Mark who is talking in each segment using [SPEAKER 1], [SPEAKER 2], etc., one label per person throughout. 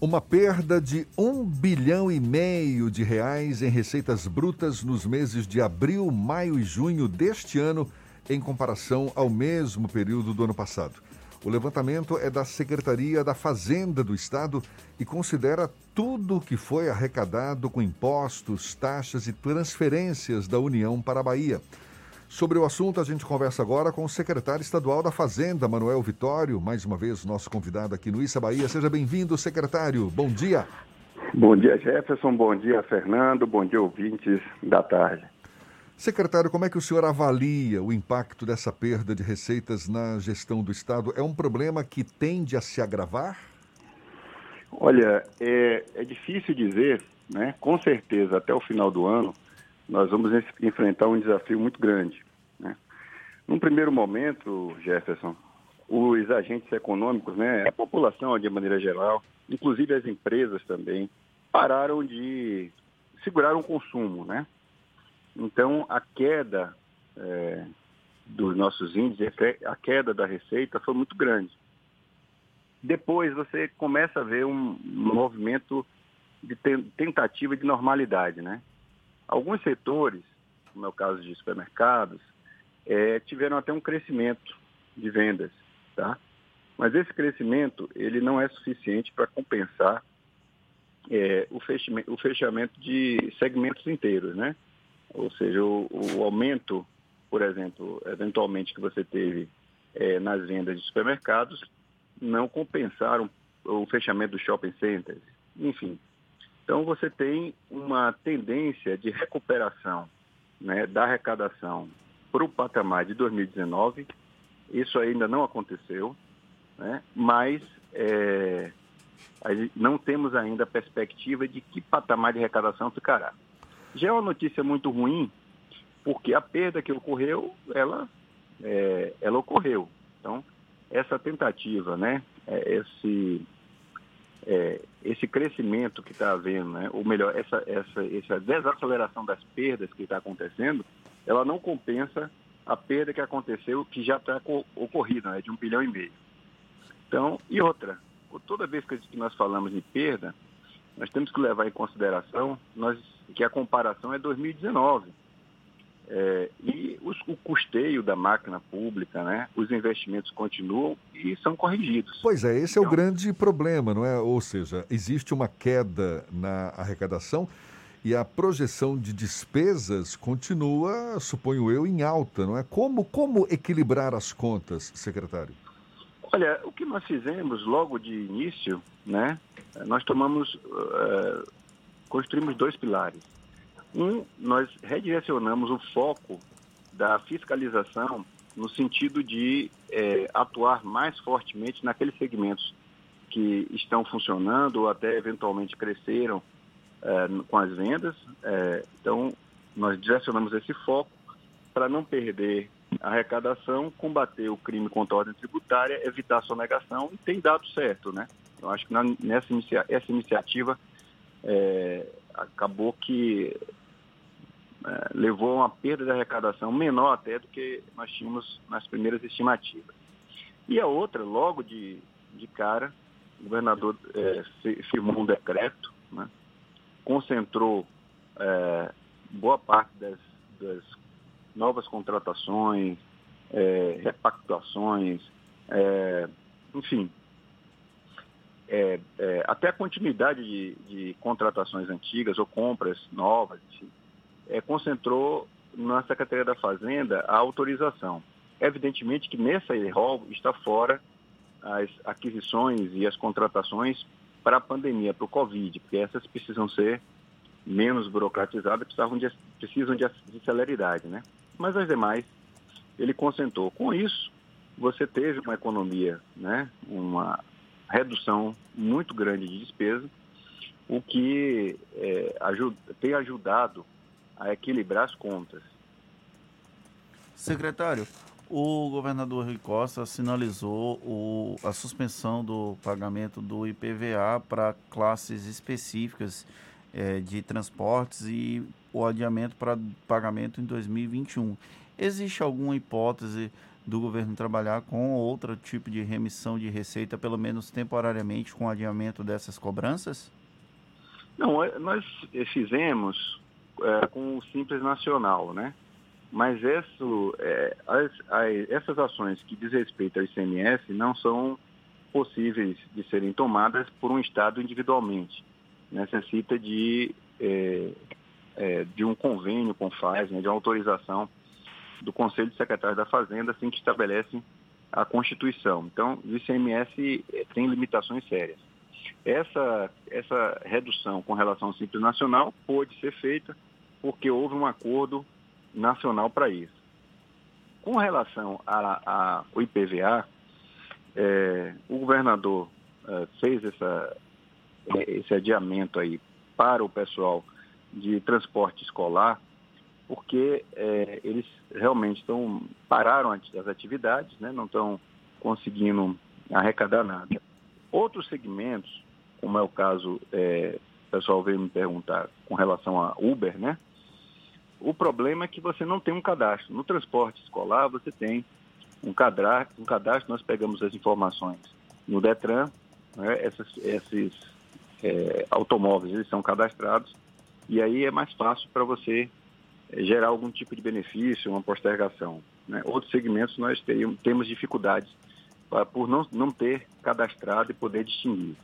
[SPEAKER 1] Uma perda de um bilhão e meio de reais em receitas brutas nos meses de abril, maio e junho deste ano, em comparação ao mesmo período do ano passado. O levantamento é da Secretaria da Fazenda do Estado e considera tudo o que foi arrecadado com impostos, taxas e transferências da União para a Bahia. Sobre o assunto, a gente conversa agora com o secretário estadual da Fazenda, Manuel Vitório, mais uma vez nosso convidado aqui no Issa Bahia. Seja bem-vindo, secretário. Bom dia.
[SPEAKER 2] Bom dia, Jefferson. Bom dia, Fernando. Bom dia, ouvintes da tarde.
[SPEAKER 1] Secretário, como é que o senhor avalia o impacto dessa perda de receitas na gestão do Estado? É um problema que tende a se agravar?
[SPEAKER 2] Olha, é, é difícil dizer, né? Com certeza, até o final do ano, nós vamos enfrentar um desafio muito grande. Né? Num primeiro momento, Jefferson, os agentes econômicos, né, a população de maneira geral, inclusive as empresas também, pararam de segurar o consumo, né? Então, a queda é, dos nossos índices, a queda da receita foi muito grande. Depois você começa a ver um movimento de tentativa de normalidade, né? Alguns setores, como é o caso de supermercados, é, tiveram até um crescimento de vendas, tá? Mas esse crescimento ele não é suficiente para compensar é, o, fechamento, o, fechamento, de segmentos inteiros, né? Ou seja, o, o aumento, por exemplo, eventualmente que você teve é, nas vendas de supermercados, não compensaram o fechamento dos shopping centers. Enfim, então, você tem uma tendência de recuperação né, da arrecadação para o patamar de 2019. Isso ainda não aconteceu, né, mas é, não temos ainda a perspectiva de que patamar de arrecadação ficará. Já é uma notícia muito ruim, porque a perda que ocorreu, ela, é, ela ocorreu. Então, essa tentativa, né, é, esse é, esse crescimento que está havendo, né, ou melhor, essa, essa, essa desaceleração das perdas que está acontecendo, ela não compensa a perda que aconteceu, que já está ocorrida, né, de um bilhão e meio. Então, e outra, toda vez que nós falamos de perda, nós temos que levar em consideração nós, que a comparação é 2019. É, e os, o custeio da máquina pública, né, os investimentos continuam e são corrigidos.
[SPEAKER 1] Pois é, esse então, é o então grande problema, não é? Ou seja, existe uma queda na arrecadação e a projeção de despesas continua, suponho eu, em alta, não é? Como, como equilibrar as contas, secretário?
[SPEAKER 2] Olha, o que nós fizemos logo de início, né, nós tomamos, uh, construímos dois pilares um, nós redirecionamos o foco da fiscalização no sentido de é, atuar mais fortemente naqueles segmentos que estão funcionando ou até eventualmente cresceram é, com as vendas. É, então, nós direcionamos esse foco para não perder a arrecadação, combater o crime contra a ordem tributária, evitar a sonegação e tem dado certo, né? Eu acho que nessa essa iniciativa é, acabou que é, levou a uma perda de arrecadação menor até do que nós tínhamos nas primeiras estimativas. E a outra, logo de, de cara, o governador é, firmou um decreto, né, concentrou é, boa parte das, das, novas contratações, é, repactuações, é, enfim, é, até a continuidade de, de, contratações antigas ou compras novas, enfim, é, concentrou na Secretaria da Fazenda a autorização. Evidentemente que nessa rol está fora as aquisições e as contratações para a pandemia, para o Covid, porque essas precisam ser menos burocratizadas, precisam de, precisam de, de celeridade, né? Mas as demais, ele concentrou. Com isso, você teve uma economia, né? Uma redução muito grande de despesa, o que é, ajuda, tem ajudado a equilibrar as contas.
[SPEAKER 3] Secretário, o governador Rui Costa sinalizou o, a suspensão do pagamento do IPVA para classes específicas é, de transportes e o adiamento para pagamento em 2021. Existe alguma hipótese do governo trabalhar com outro tipo de remissão de receita, pelo menos temporariamente, com adiamento dessas cobranças?
[SPEAKER 2] Não, é, nós fizemos é, com o Simples Nacional, né? Mas isso, é, as, as, essas ações que diz respeito ao ICMS não são possíveis de serem tomadas por um Estado individualmente. Necessita de, é, é, de um convênio com o FAS, né, de uma autorização do Conselho de Secretários da Fazenda, assim que estabelece a Constituição. Então, o ICMS é, tem limitações sérias. Essa, essa redução com relação ao Simples Nacional pode ser feita porque houve um acordo nacional para isso. Com relação ao IPVA, é, o governador é, fez essa, é, esse adiamento aí para o pessoal de transporte escolar, porque é, eles realmente estão pararam as atividades, né, não estão conseguindo arrecadar nada. Outros segmentos, como é o caso, é, o pessoal veio me perguntar com relação a Uber, né? O problema é que você não tem um cadastro. No transporte escolar, você tem um cadastro, um cadastro nós pegamos as informações no Detran, né, essas, esses é, automóveis eles são cadastrados, e aí é mais fácil para você é, gerar algum tipo de benefício, uma postergação. Né? Outros segmentos nós teríamos, temos dificuldades pra, por não, não ter cadastrado e poder distinguir.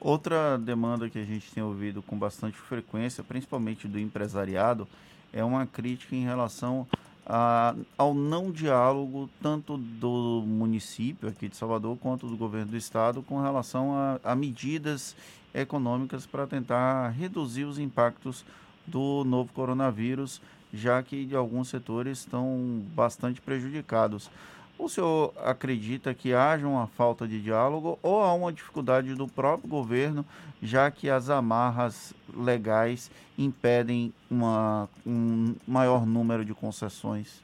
[SPEAKER 3] Outra demanda que a gente tem ouvido com bastante frequência, principalmente do empresariado, é uma crítica em relação a, ao não diálogo tanto do município aqui de Salvador quanto do governo do estado com relação a, a medidas econômicas para tentar reduzir os impactos do novo coronavírus, já que alguns setores estão bastante prejudicados. O senhor acredita que haja uma falta de diálogo ou há uma dificuldade do próprio governo, já que as amarras legais impedem uma, um maior número de concessões?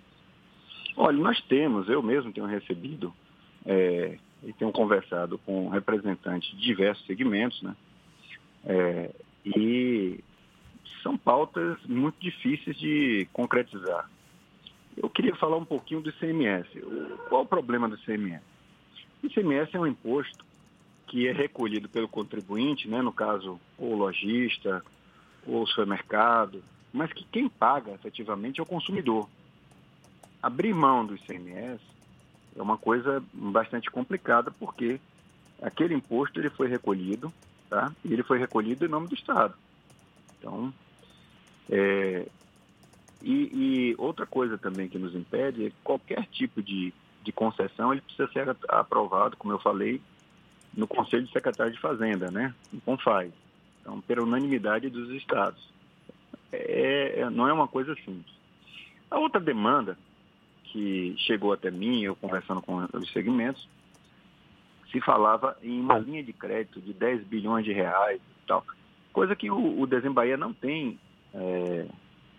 [SPEAKER 2] Olha, nós temos, eu mesmo tenho recebido é, e tenho conversado com representantes de diversos segmentos, né? É, e são pautas muito difíceis de concretizar. Eu queria falar um pouquinho do ICMS. Qual o problema do ICMS? O ICMS é um imposto que é recolhido pelo contribuinte, né, no caso, o lojista, ou supermercado, mas que quem paga efetivamente é o consumidor. Abrir mão do ICMS é uma coisa bastante complicada, porque aquele imposto ele foi recolhido, tá? E ele foi recolhido em nome do Estado. Então, é, e, e, outra coisa também que nos impede é que qualquer tipo de, de concessão ele precisa ser aprovado, como eu falei, no Conselho de Secretário de Fazenda, né? No CONFAI. Então, pela unanimidade dos estados. É, é, não é uma coisa simples. A outra demanda que chegou até mim, eu conversando com os segmentos, se falava em uma linha de crédito de 10 bilhões de reais e tal, coisa que o, o Desembaía não tem é,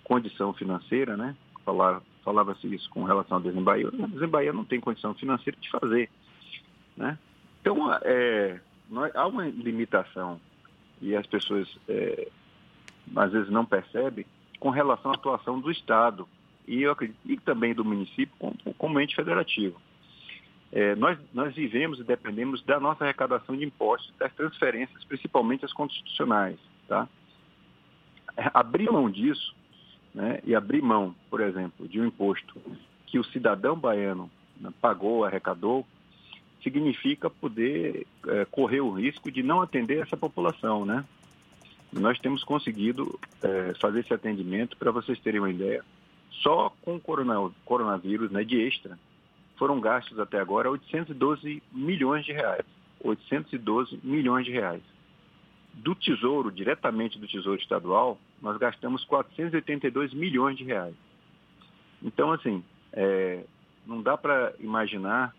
[SPEAKER 2] condição financeira, né? Falava, falava-se isso com relação ao Desembaía. O Desembaía não tem condição financeira de fazer, né? Então, é, nós, há uma limitação e as pessoas é, às vezes não percebem com relação à atuação do Estado e eu acredito e também do município como, como ente federativo. É, nós, nós vivemos e dependemos da nossa arrecadação de impostos, das transferências, principalmente as constitucionais. Tá? Abrir mão disso né, e abrir mão, por exemplo, de um imposto que o cidadão baiano pagou, arrecadou, significa poder é, correr o risco de não atender essa população, né? Nós temos conseguido é, fazer esse atendimento, para vocês terem uma ideia, só com o coronavírus, né, de extra, foram gastos até agora 812 milhões de reais. 812 milhões de reais. Do Tesouro, diretamente do Tesouro Estadual, nós gastamos 482 milhões de reais. Então, assim, é, não dá para imaginar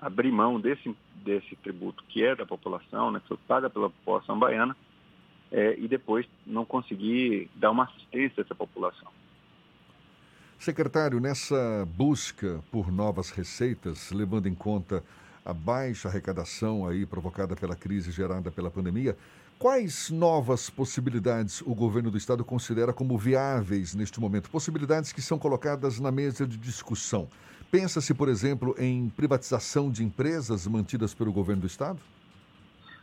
[SPEAKER 2] abrir mão desse, desse tributo que é da população, né, que foi paga pela população baiana, é, e depois não conseguir dar uma assistência a essa população.
[SPEAKER 1] Secretário, nessa busca por novas receitas, levando em conta a baixa arrecadação aí provocada pela crise gerada pela pandemia, quais novas possibilidades o governo do estado considera como viáveis neste momento? Possibilidades que são colocadas na mesa de discussão Pensa-se, por exemplo, em privatização de empresas mantidas pelo governo do Estado?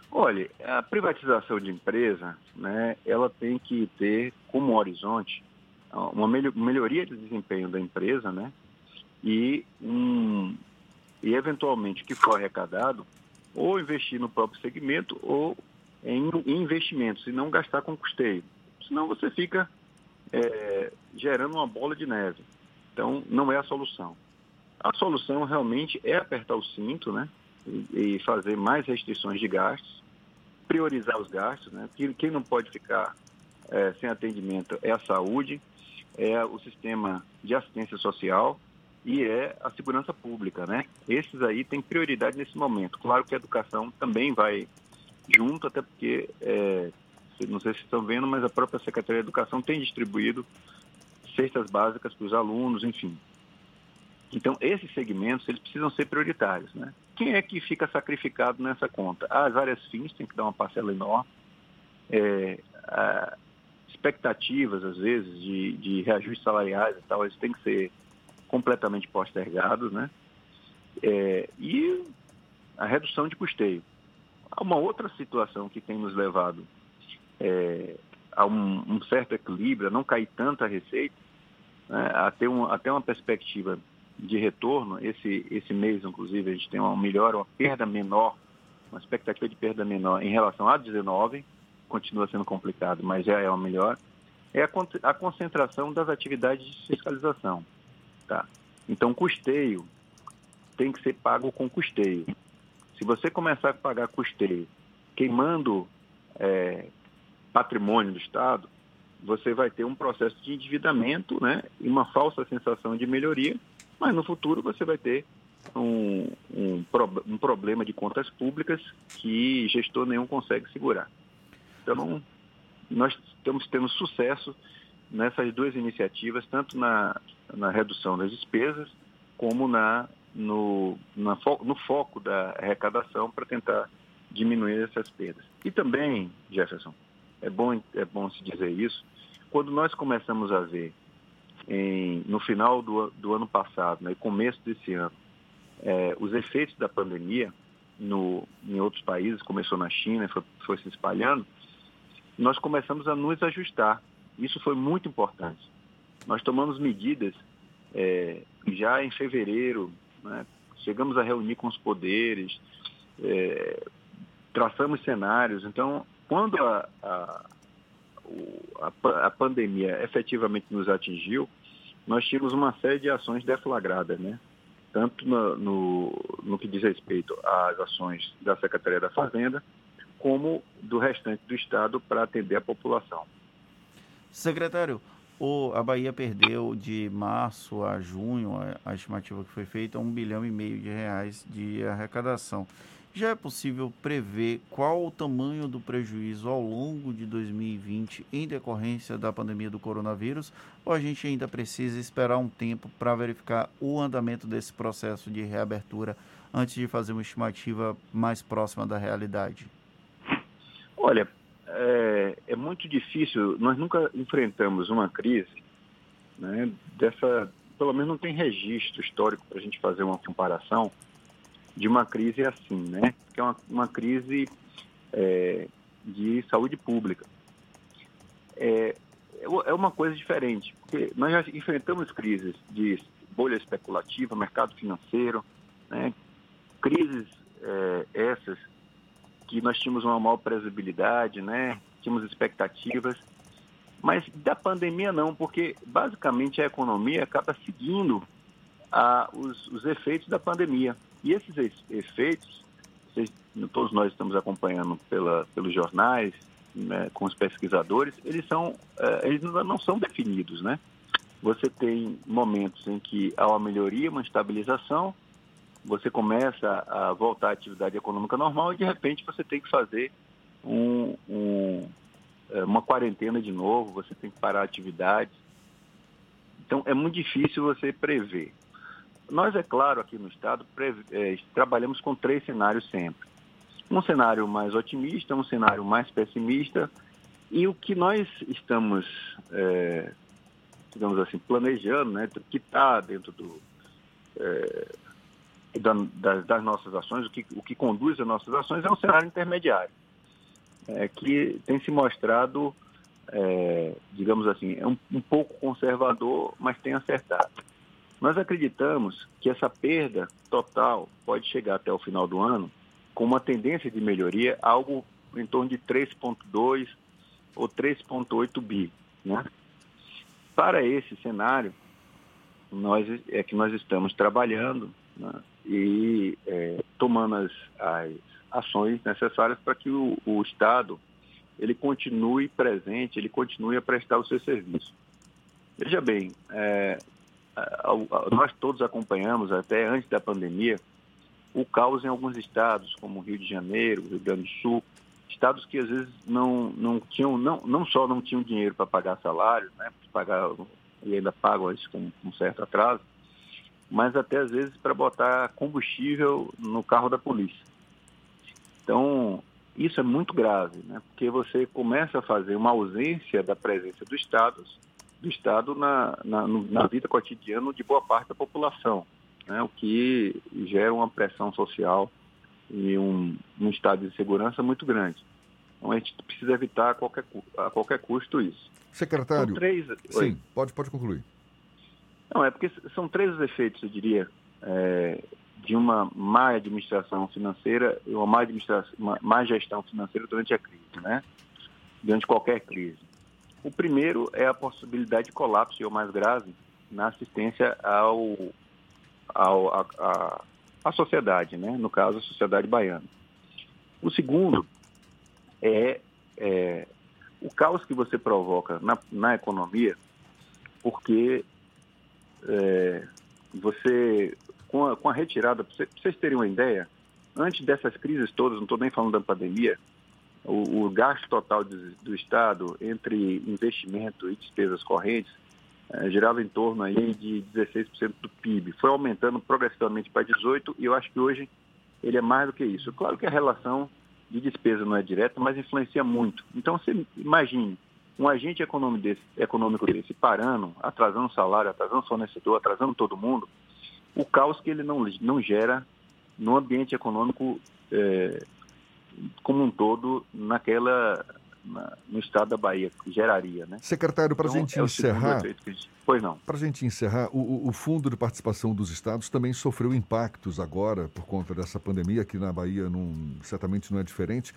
[SPEAKER 2] Olha, a privatização de empresa, né, ela tem que ter como horizonte uma melhoria de desempenho da empresa, né, e, um, e eventualmente que for arrecadado, ou investir no próprio segmento ou em, investimentos e não gastar com custeio. Senão você fica é, gerando uma bola de neve. Então, não é a solução. A solução realmente é apertar o cinto, né? E, fazer mais restrições de gastos, priorizar os gastos, né? Quem não pode ficar é, sem atendimento é a saúde, é o sistema de assistência social e é a segurança pública, né? Esses aí têm prioridade nesse momento. Claro que a educação também vai junto, até porque, é, não sei se estão vendo, mas a própria Secretaria de Educação tem distribuído cestas básicas para os alunos, enfim. Então, esses segmentos, eles precisam ser prioritários, né? Quem é que fica sacrificado nessa conta? As áreas fins têm que dar uma parcela enorme. É, expectativas, às vezes, de, de reajustes salariais e tal, eles têm que ser completamente postergados, né? É, e a redução de custeio. Há uma outra situação que tem nos levado é, a um, um, certo equilíbrio, a não cair tanta receita, né, a ter um, até uma perspectiva de retorno. Esse, esse mês, inclusive, a gente tem uma melhora, uma perda menor, uma expectativa de perda menor em relação a 19, continua sendo complicado, mas já é uma melhor. É a, a concentração das atividades de fiscalização. Tá? Então, custeio tem que ser pago com custeio. Se você começar a pagar custeio queimando é, patrimônio do Estado, você vai ter um processo de endividamento né, e uma falsa sensação de melhoria, mas no futuro você vai ter um, um, um problema de contas públicas que gestor nenhum consegue segurar. Então, nós estamos tendo sucesso nessas duas iniciativas, tanto na, na redução das despesas, como na no, na, no foco da arrecadação para tentar diminuir essas perdas. E também, Jefferson, é bom, é bom se dizer isso, quando nós começamos a ver em, no final do, do ano passado, né, começo desse ano, é, os efeitos da pandemia no, em outros países, começou na China, foi, foi se espalhando, nós começamos a nos ajustar. Isso foi muito importante. Nós tomamos medidas é, já em fevereiro, né? Chegamos a reunir com os poderes, é, traçamos cenários. Então, quando a, a, a, a, pandemia efetivamente nos atingiu, nós tínhamos uma série de ações deflagradas, né? tanto no, no, no que diz respeito às ações da Secretaria da Fazenda, como do restante do Estado para atender a população.
[SPEAKER 3] Secretário, o, a Bahia perdeu de março a junho, a, a estimativa que foi feita, um bilhão e meio de reais de arrecadação. Já é possível prever qual o tamanho do prejuízo ao longo de 2020 em decorrência da pandemia do coronavírus? Ou a gente ainda precisa esperar um tempo para verificar o andamento desse processo de reabertura antes de fazer uma estimativa mais próxima da realidade?
[SPEAKER 2] Olha, é, é muito difícil, nós nunca enfrentamos uma crise né, dessa, pelo menos não tem registro histórico para a gente fazer uma comparação de uma crise assim, né? Que é uma, uma crise é, de saúde pública. É, é uma coisa diferente, porque nós já enfrentamos crises de bolha especulativa, mercado financeiro, né? crises é, essas que nós tínhamos uma maior previsibilidade, né? Tínhamos expectativas. Mas da pandemia não, porque basicamente a economia acaba seguindo os, os, efeitos da pandemia. E esses efeitos, vocês, todos nós estamos acompanhando pela, pelos jornais, né, com os pesquisadores, eles, são, eh, eles não são definidos, né? Você tem momentos em que há uma melhoria, uma estabilização, você começa a voltar à atividade econômica normal e de repente você tem que fazer um, um, é, uma quarentena de novo, você tem que parar a atividade. Então é muito difícil você prever. Nós, é claro, aqui no Estado, é, trabalhamos com três cenários sempre. Um cenário mais otimista, um cenário mais pessimista, e o que nós estamos, é, digamos assim, planejando, né, que está dentro do, é, das, das, nossas ações, o que, o que conduz as nossas ações é um cenário intermediário, é, que tem se mostrado, é, digamos assim, é um, um pouco conservador, mas tem acertado. Nós acreditamos que essa perda total pode chegar até o final do ano com uma tendência de melhoria, algo em torno de 3,2 ou 3,8 bi. Né? Para esse cenário, nós, é que nós estamos trabalhando né, e é, tomando as, as, ações necessárias para que o, o Estado ele continue presente, ele continue a prestar o seu serviço. Veja bem, é, nós todos acompanhamos, até antes da pandemia, o caos em alguns estados, como Rio de Janeiro, Rio Grande do Sul, estados que às vezes não, não tinham, não, não só não tinham dinheiro para pagar salário, né, pagar, e ainda pagam isso com um certo atraso, mas até às vezes para botar combustível no carro da polícia. Então, isso é muito grave, né, porque você começa a fazer uma ausência da presença do Estado do Estado na, na, na vida cotidiana de boa parte da população, né, o que gera uma pressão social e um, um estado de segurança muito grande. Então a gente precisa evitar a qualquer, a qualquer custo isso.
[SPEAKER 1] Secretário. Três... Sim, pode, pode concluir.
[SPEAKER 2] Não, é porque são três os efeitos, eu diria, é, de uma má administração financeira e uma má, uma má gestão financeira durante a crise, né? Durante qualquer crise. O primeiro é a possibilidade de colapso, e o mais grave, na assistência ao, ao a, a, a, sociedade, né? no caso, a sociedade baiana. O segundo é, é o caos que você provoca na, na economia, porque é, você, com a, com a retirada, para vocês terem uma ideia, antes dessas crises todas, não estou nem falando da pandemia, o, o gasto total de, do Estado entre investimento e despesas correntes é, girava em torno aí de 16% do PIB. Foi aumentando progressivamente para 18% e eu acho que hoje ele é mais do que isso. Claro que a relação de despesa não é direta, mas influencia muito. Então, você imagine um agente econômico desse, econômico desse parando, atrasando salário, atrasando fornecedor, atrasando todo mundo, o caos que ele não, não gera no ambiente econômico é, como um todo naquela na, no estado da Bahia que geraria, né?
[SPEAKER 1] Secretário, para então, gente é encerrar,
[SPEAKER 2] pois não?
[SPEAKER 1] Para gente encerrar, o, o Fundo de Participação dos Estados também sofreu impactos agora por conta dessa pandemia aqui na Bahia, não, certamente não é diferente.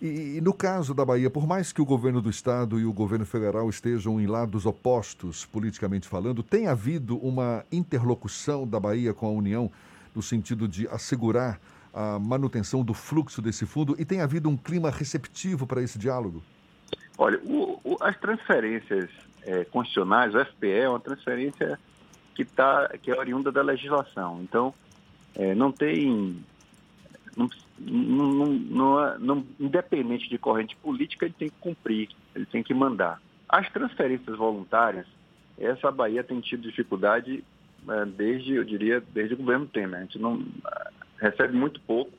[SPEAKER 1] E, e, no caso da Bahia, por mais que o governo do estado e o governo federal estejam em lados opostos, politicamente falando, tem havido uma interlocução da Bahia com a União no sentido de assegurar a manutenção do fluxo desse fundo e tem havido um clima receptivo para esse diálogo?
[SPEAKER 2] Olha, o, o, as transferências é, constitucionais, o FPE é uma transferência que, tá, que é oriunda da legislação. Então, é, não tem. Não, não, não, não, independente de corrente política, ele tem que cumprir, ele tem que mandar. As transferências voluntárias, essa Bahia tem tido dificuldade é, desde, eu diria, desde o governo Temer. A gente não, recebe muito pouco.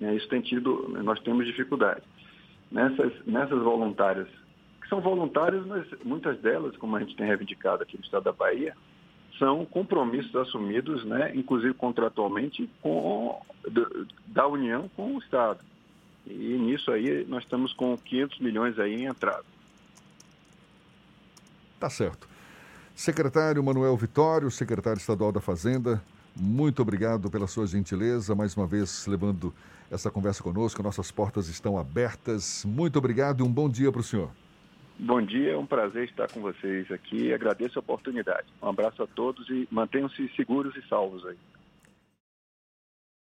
[SPEAKER 2] Né? Isso tem tido, nós temos dificuldade. Nessas, nessas voluntárias, que são voluntárias, mas muitas delas, como a gente tem reivindicado aqui no estado da Bahia, são compromissos assumidos, né, inclusive contratualmente, com, da União com o Estado. E nisso aí nós estamos com 500 milhões aí em entrada.
[SPEAKER 1] Tá certo. Secretário Manuel Vitório, secretário estadual da Fazenda, muito obrigado pela sua gentileza, mais uma vez levando essa conversa conosco. Nossas portas estão abertas. Muito obrigado e um bom dia para o senhor.
[SPEAKER 2] Bom dia, é um prazer estar com vocês aqui. Agradeço a oportunidade. Um abraço a todos e mantenham-se seguros e salvos aí.